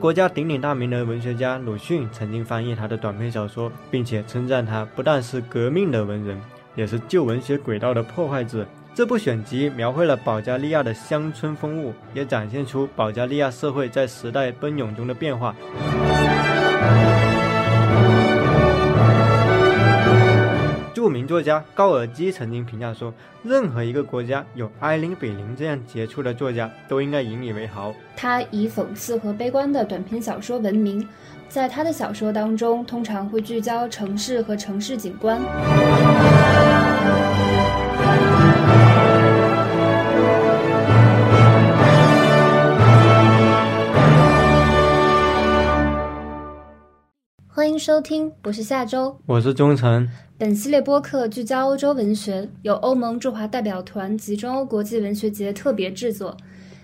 国家鼎鼎大名的文学家鲁迅曾经翻译他的短篇小说，并且称赞他不但是革命的文人，也是旧文学轨道的破坏者。这部选集描绘了保加利亚的乡村风物，也展现出保加利亚社会在时代奔涌中的变化。名作家高尔基曾经评价说：“任何一个国家有艾琳·比林这样杰出的作家，都应该引以为豪。”他以讽刺和悲观的短篇小说闻名，在他的小说当中，通常会聚焦城市和城市景观。收听，我是夏周，我是钟晨。本系列播客聚焦欧洲文学，由欧盟驻华代表团及中欧国际文学节特别制作。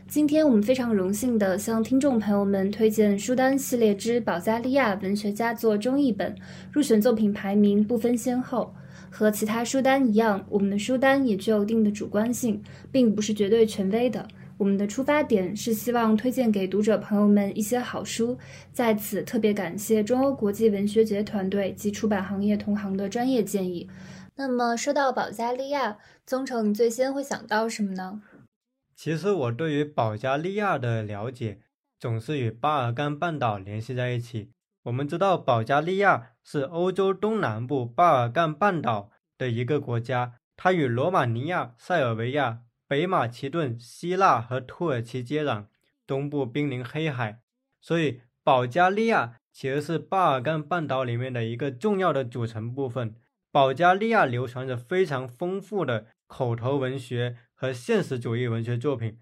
今天我们非常荣幸地向听众朋友们推荐书单系列之保加利亚文学佳作中译本，入选作品排名不分先后。和其他书单一样，我们的书单也具有一定的主观性，并不是绝对权威的。我们的出发点是希望推荐给读者朋友们一些好书，在此特别感谢中欧国际文学节团队及出版行业同行的专业建议。那么说到保加利亚，宗成，你最先会想到什么呢？其实我对于保加利亚的了解总是与巴尔干半岛联系在一起。我们知道保加利亚是欧洲东南部巴尔干半岛的一个国家，它与罗马尼亚、塞尔维亚。北马其顿、希腊和土耳其接壤，东部濒临黑海，所以保加利亚其实是巴尔干半岛里面的一个重要的组成部分。保加利亚流传着非常丰富的口头文学和现实主义文学作品。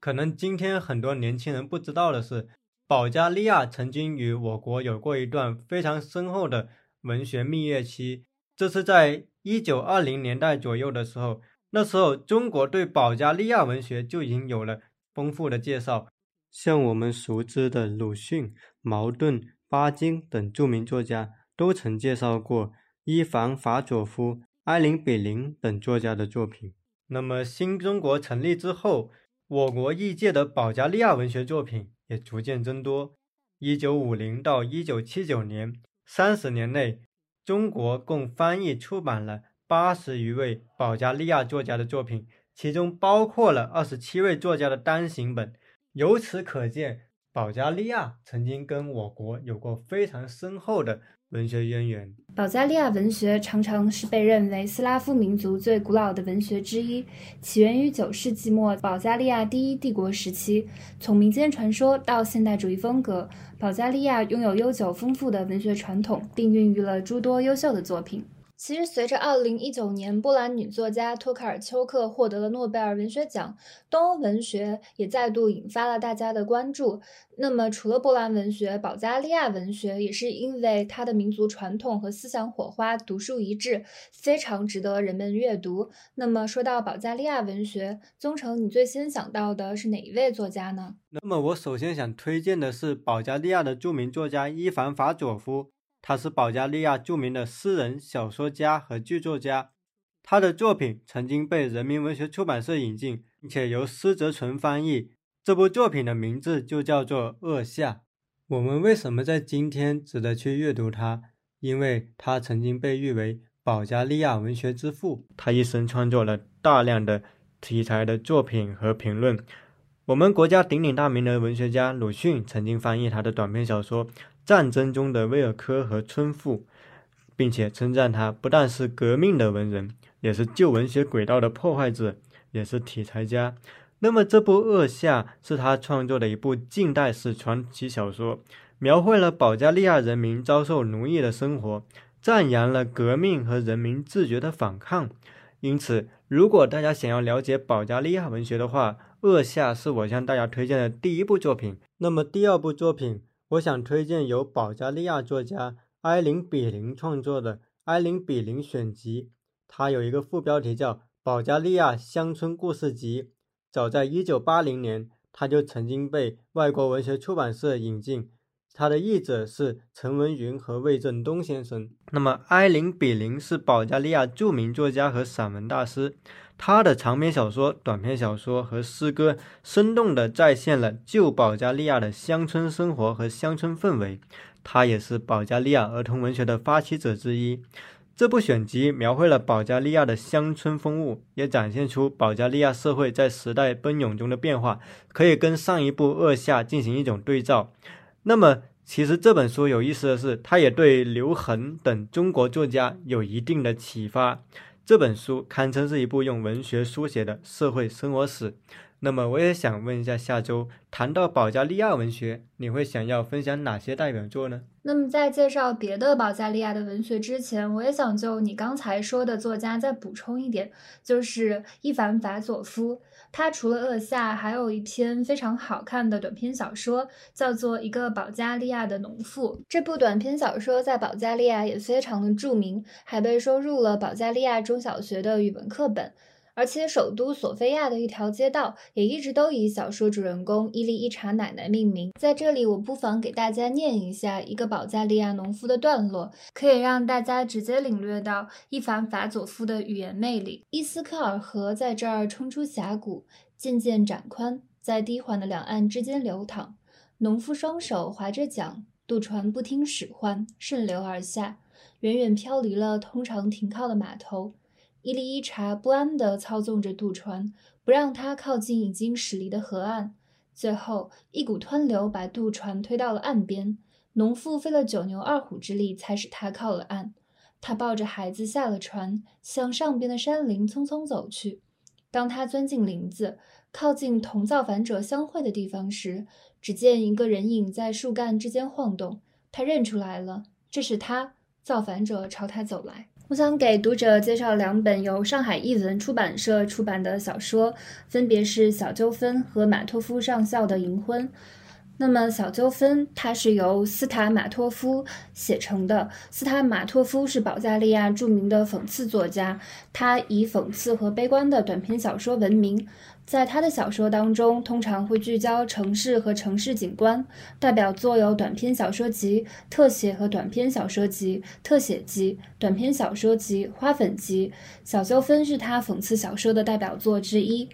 可能今天很多年轻人不知道的是，保加利亚曾经与我国有过一段非常深厚的文学蜜月期，这是在一九二零年代左右的时候。那时候，中国对保加利亚文学就已经有了丰富的介绍，像我们熟知的鲁迅、茅盾、巴金等著名作家，都曾介绍过伊凡·法佐夫、埃林·比林等作家的作品。那么，新中国成立之后，我国译介的保加利亚文学作品也逐渐增多。一九五零到一九七九年，三十年内，中国共翻译出版了。八十余位保加利亚作家的作品，其中包括了二十七位作家的单行本。由此可见，保加利亚曾经跟我国有过非常深厚的文学渊源。保加利亚文学常常是被认为斯拉夫民族最古老的文学之一，起源于九世纪末保加利亚第一帝国时期。从民间传说到现代主义风格，保加利亚拥有悠久丰富的文学传统，并孕育了诸多优秀的作品。其实，随着二零一九年波兰女作家托卡尔丘克获得了诺贝尔文学奖，东欧文学也再度引发了大家的关注。那么，除了波兰文学，保加利亚文学也是因为它的民族传统和思想火花独树一帜，非常值得人们阅读。那么，说到保加利亚文学，宗成，你最先想到的是哪一位作家呢？那么，我首先想推荐的是保加利亚的著名作家伊凡·法佐夫。他是保加利亚著名的诗人、小说家和剧作家，他的作品曾经被人民文学出版社引进，并且由施泽存翻译。这部作品的名字就叫做《恶夏》。我们为什么在今天值得去阅读它？因为他曾经被誉为保加利亚文学之父，他一生创作了大量的题材的作品和评论。我们国家鼎鼎大名的文学家鲁迅曾经翻译他的短篇小说。战争中的威尔科和村妇，并且称赞他不但是革命的文人，也是旧文学轨道的破坏者，也是题材家。那么，这部《恶夏》是他创作的一部近代史传奇小说，描绘了保加利亚人民遭受奴役的生活，赞扬了革命和人民自觉的反抗。因此，如果大家想要了解保加利亚文学的话，《恶夏》是我向大家推荐的第一部作品。那么，第二部作品。我想推荐由保加利亚作家埃林·比林创作的《埃林·比林选集》，它有一个副标题叫《保加利亚乡村故事集》。早在1980年，它就曾经被外国文学出版社引进，他的译者是陈文云和魏正东先生。那么，埃林·比林是保加利亚著名作家和散文大师，他的长篇小说、短篇小说和诗歌生动地再现了旧保加利亚的乡村生活和乡村氛围。他也是保加利亚儿童文学的发起者之一。这部选集描绘了保加利亚的乡村风物，也展现出保加利亚社会在时代奔涌中的变化，可以跟上一部《恶夏》进行一种对照。那么，其实这本书有意思的是，它也对刘恒等中国作家有一定的启发。这本书堪称是一部用文学书写的社会生活史。那么，我也想问一下，下周谈到保加利亚文学，你会想要分享哪些代表作呢？那么，在介绍别的保加利亚的文学之前，我也想就你刚才说的作家再补充一点，就是伊凡·法佐夫。他除了《恶夏》，还有一篇非常好看的短篇小说，叫做《一个保加利亚的农妇》。这部短篇小说在保加利亚也非常的著名，还被收入了保加利亚中小学的语文课本。而且，首都索菲亚的一条街道也一直都以小说主人公伊利伊查奶奶命名。在这里，我不妨给大家念一下一个保加利亚农夫的段落，可以让大家直接领略到伊凡·法佐夫的语言魅力。伊斯科尔河在这儿冲出峡谷，渐渐展宽，在低缓的两岸之间流淌。农夫双手划着桨，渡船不听使唤，顺流而下，远远飘离了通常停靠的码头。伊丽伊查不安地操纵着渡船，不让他靠近已经驶离的河岸。最后，一股湍流把渡船推到了岸边。农妇费了九牛二虎之力，才使他靠了岸。他抱着孩子下了船，向上边的山林匆匆走去。当他钻进林子，靠近同造反者相会的地方时，只见一个人影在树干之间晃动。他认出来了，这是他。造反者朝他走来。我想给读者介绍两本由上海译文出版社出版的小说，分别是《小纠纷》和马托夫上校的《银婚》。那么，《小纠纷》它是由斯塔马托夫写成的。斯塔马托夫是保加利亚著名的讽刺作家，他以讽刺和悲观的短篇小说闻名。在他的小说当中，通常会聚焦城市和城市景观。代表作有短篇小说集《特写》和短篇小说集《特写集》、短篇小说集《花粉集》。《小纠纷》是他讽刺小说的代表作之一。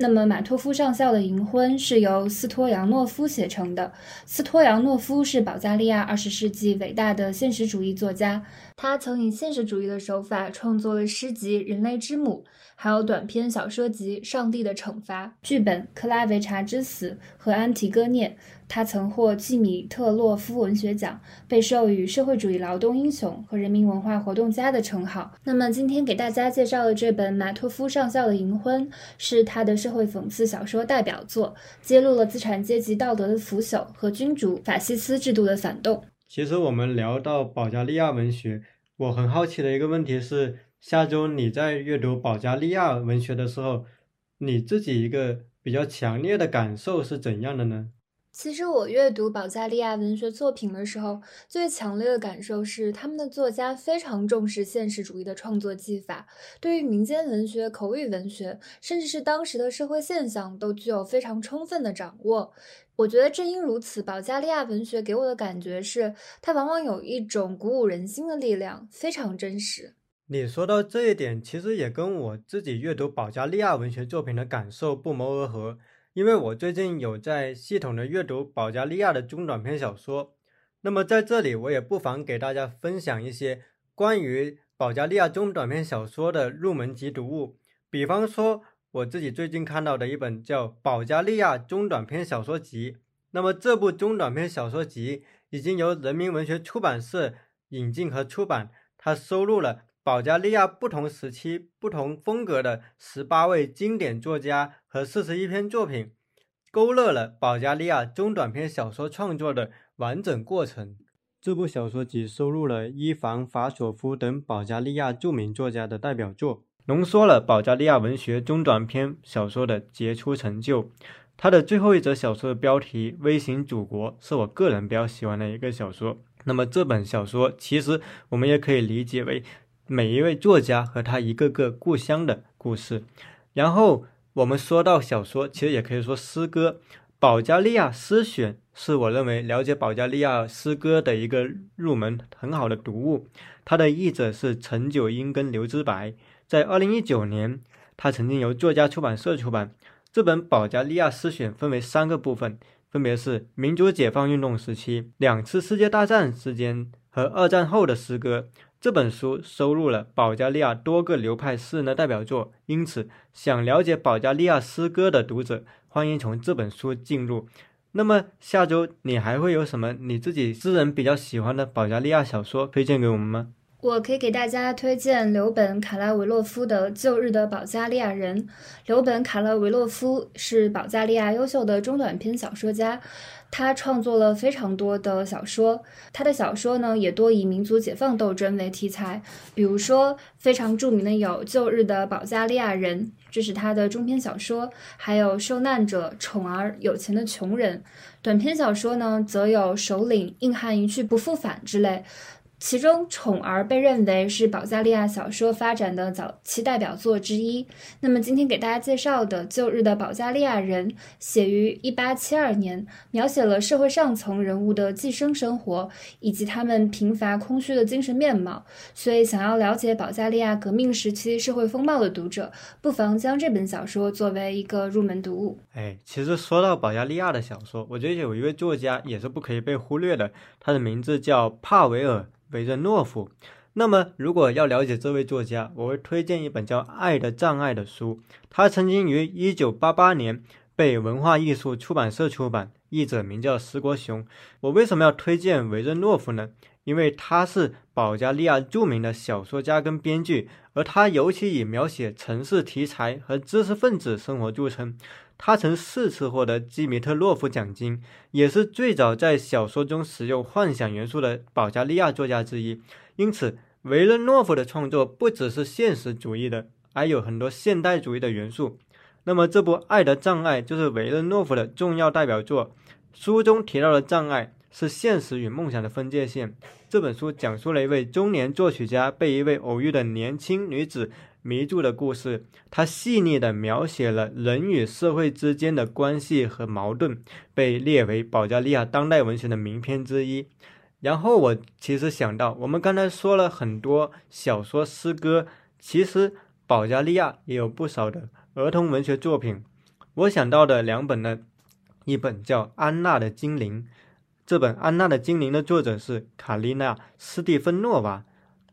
那么，马托夫上校的《银婚》是由斯托扬诺夫写成的。斯托扬诺夫是保加利亚二十世纪伟大的现实主义作家，他曾以现实主义的手法创作了诗集《人类之母》。还有短篇小说集《上帝的惩罚》剧本《克拉维查之死》和《安提戈涅》，他曾获季米特洛夫文学奖，被授予社会主义劳动英雄和人民文化活动家的称号。那么今天给大家介绍的这本马托夫上校的《银婚》，是他的社会讽刺小说代表作，揭露了资产阶级道德的腐朽和君主法西斯制度的反动。其实我们聊到保加利亚文学，我很好奇的一个问题是。下周你在阅读保加利亚文学的时候，你自己一个比较强烈的感受是怎样的呢？其实我阅读保加利亚文学作品的时候，最强烈的感受是，他们的作家非常重视现实主义的创作技法，对于民间文学、口语文学，甚至是当时的社会现象，都具有非常充分的掌握。我觉得正因如此，保加利亚文学给我的感觉是，它往往有一种鼓舞人心的力量，非常真实。你说到这一点，其实也跟我自己阅读保加利亚文学作品的感受不谋而合。因为我最近有在系统的阅读保加利亚的中短篇小说，那么在这里我也不妨给大家分享一些关于保加利亚中短篇小说的入门级读物。比方说，我自己最近看到的一本叫《保加利亚中短篇小说集》，那么这部中短篇小说集已经由人民文学出版社引进和出版，它收录了。保加利亚不同时期、不同风格的十八位经典作家和四十一篇作品，勾勒了保加利亚中短篇小说创作的完整过程。这部小说集收录了伊凡·法索夫等保加利亚著名作家的代表作，浓缩了保加利亚文学中短篇小说的杰出成就。他的最后一则小说的标题《微型祖国》是我个人比较喜欢的一个小说。那么这本小说其实我们也可以理解为。每一位作家和他一个个故乡的故事，然后我们说到小说，其实也可以说诗歌。保加利亚诗选》是我认为了解保加利亚诗歌的一个入门很好的读物。它的译者是陈九英跟刘之白。在二零一九年，他曾经由作家出版社出版。这本保加利亚诗选分为三个部分，分别是民族解放运动时期、两次世界大战之间和二战后的诗歌。这本书收录了保加利亚多个流派诗人的代表作，因此想了解保加利亚诗歌的读者，欢迎从这本书进入。那么下周你还会有什么你自己私人比较喜欢的保加利亚小说推荐给我们吗？我可以给大家推荐刘本卡拉维洛夫的《旧日的保加利亚人》。刘本卡拉维洛夫是保加利亚优秀的中短篇小说家，他创作了非常多的小说。他的小说呢，也多以民族解放斗争为题材，比如说非常著名的有《旧日的保加利亚人》，这是他的中篇小说；还有《受难者》《宠儿》《有钱的穷人》。短篇小说呢，则有《首领》《硬汉一去不复返》之类。其中，《宠儿》被认为是保加利亚小说发展的早期代表作之一。那么，今天给大家介绍的《旧日的保加利亚人》写于1872年，描写了社会上层人物的寄生生活以及他们贫乏空虚的精神面貌。所以，想要了解保加利亚革命时期社会风貌的读者，不妨将这本小说作为一个入门读物。哎，其实说到保加利亚的小说，我觉得有一位作家也是不可以被忽略的，他的名字叫帕维尔。维任诺夫。那么，如果要了解这位作家，我会推荐一本叫《爱的障碍》的书。他曾经于1988年被文化艺术出版社出版，译者名叫石国雄。我为什么要推荐维任诺夫呢？因为他是保加利亚著名的小说家跟编剧，而他尤其以描写城市题材和知识分子生活著称。他曾四次获得基米特洛夫奖金，也是最早在小说中使用幻想元素的保加利亚作家之一。因此，维勒诺夫的创作不只是现实主义的，还有很多现代主义的元素。那么，这部《爱的障碍》就是维勒诺夫的重要代表作。书中提到的障碍是现实与梦想的分界线。这本书讲述了一位中年作曲家被一位偶遇的年轻女子。迷住的故事，它细腻地描写了人与社会之间的关系和矛盾，被列为保加利亚当代文学的名篇之一。然后我其实想到，我们刚才说了很多小说、诗歌，其实保加利亚也有不少的儿童文学作品。我想到的两本呢，一本叫《安娜的精灵》，这本《安娜的精灵》的作者是卡丽娜·斯蒂芬诺娃。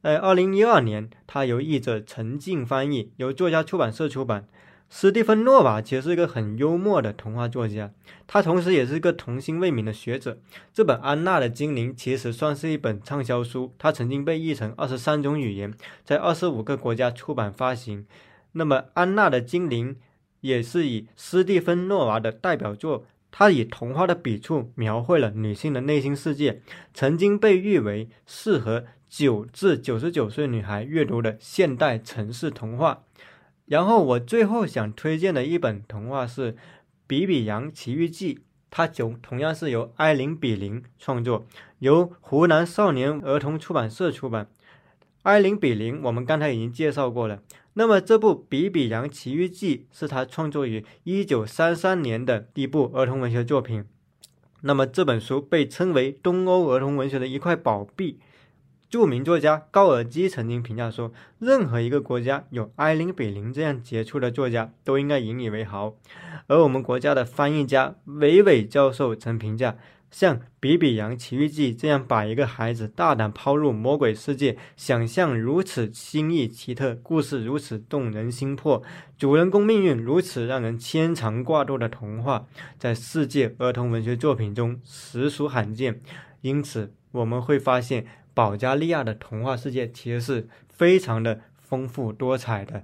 在二零一二年，他由译者陈静翻译，由作家出版社出版。斯蒂芬诺娃其实是一个很幽默的童话作家，他同时也是一个童心未泯的学者。这本《安娜的精灵》其实算是一本畅销书，它曾经被译成二十三种语言，在二十五个国家出版发行。那么，《安娜的精灵》也是以斯蒂芬诺娃的代表作，他以童话的笔触描绘了女性的内心世界，曾经被誉为适合。九至九十九岁女孩阅读的现代城市童话，然后我最后想推荐的一本童话是《比比羊奇遇记》，它就同样是由艾琳·比林创作，由湖南少年儿童出版社出版。艾琳·比林我们刚才已经介绍过了，那么这部《比比羊奇遇记》是他创作于一九三三年的第一部儿童文学作品，那么这本书被称为东欧儿童文学的一块宝币。著名作家高尔基曾经评价说：“任何一个国家有埃林·比林这样杰出的作家，都应该引以为豪。”而我们国家的翻译家韦伟教授曾评价：“像《比比羊奇遇记》这样把一个孩子大胆抛入魔鬼世界，想象如此新颖奇特，故事如此动人心魄，主人公命运如此让人牵肠挂肚的童话，在世界儿童文学作品中实属罕见。因此，我们会发现。”保加利亚的童话世界其实是非常的丰富多彩的。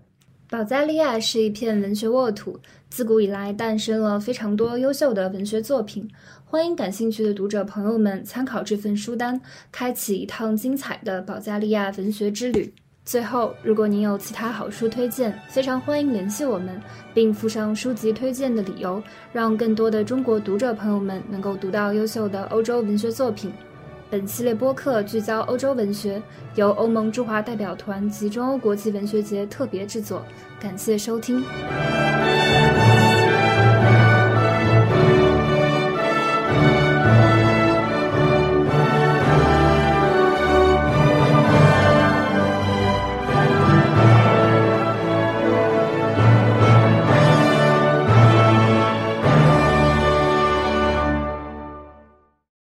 保加利亚是一片文学沃土，自古以来诞生了非常多优秀的文学作品。欢迎感兴趣的读者朋友们参考这份书单，开启一趟精彩的保加利亚文学之旅。最后，如果您有其他好书推荐，非常欢迎联系我们，并附上书籍推荐的理由，让更多的中国读者朋友们能够读到优秀的欧洲文学作品。本系列播客聚焦欧洲文学，由欧盟驻华代表团及中欧国际文学节特别制作。感谢收听。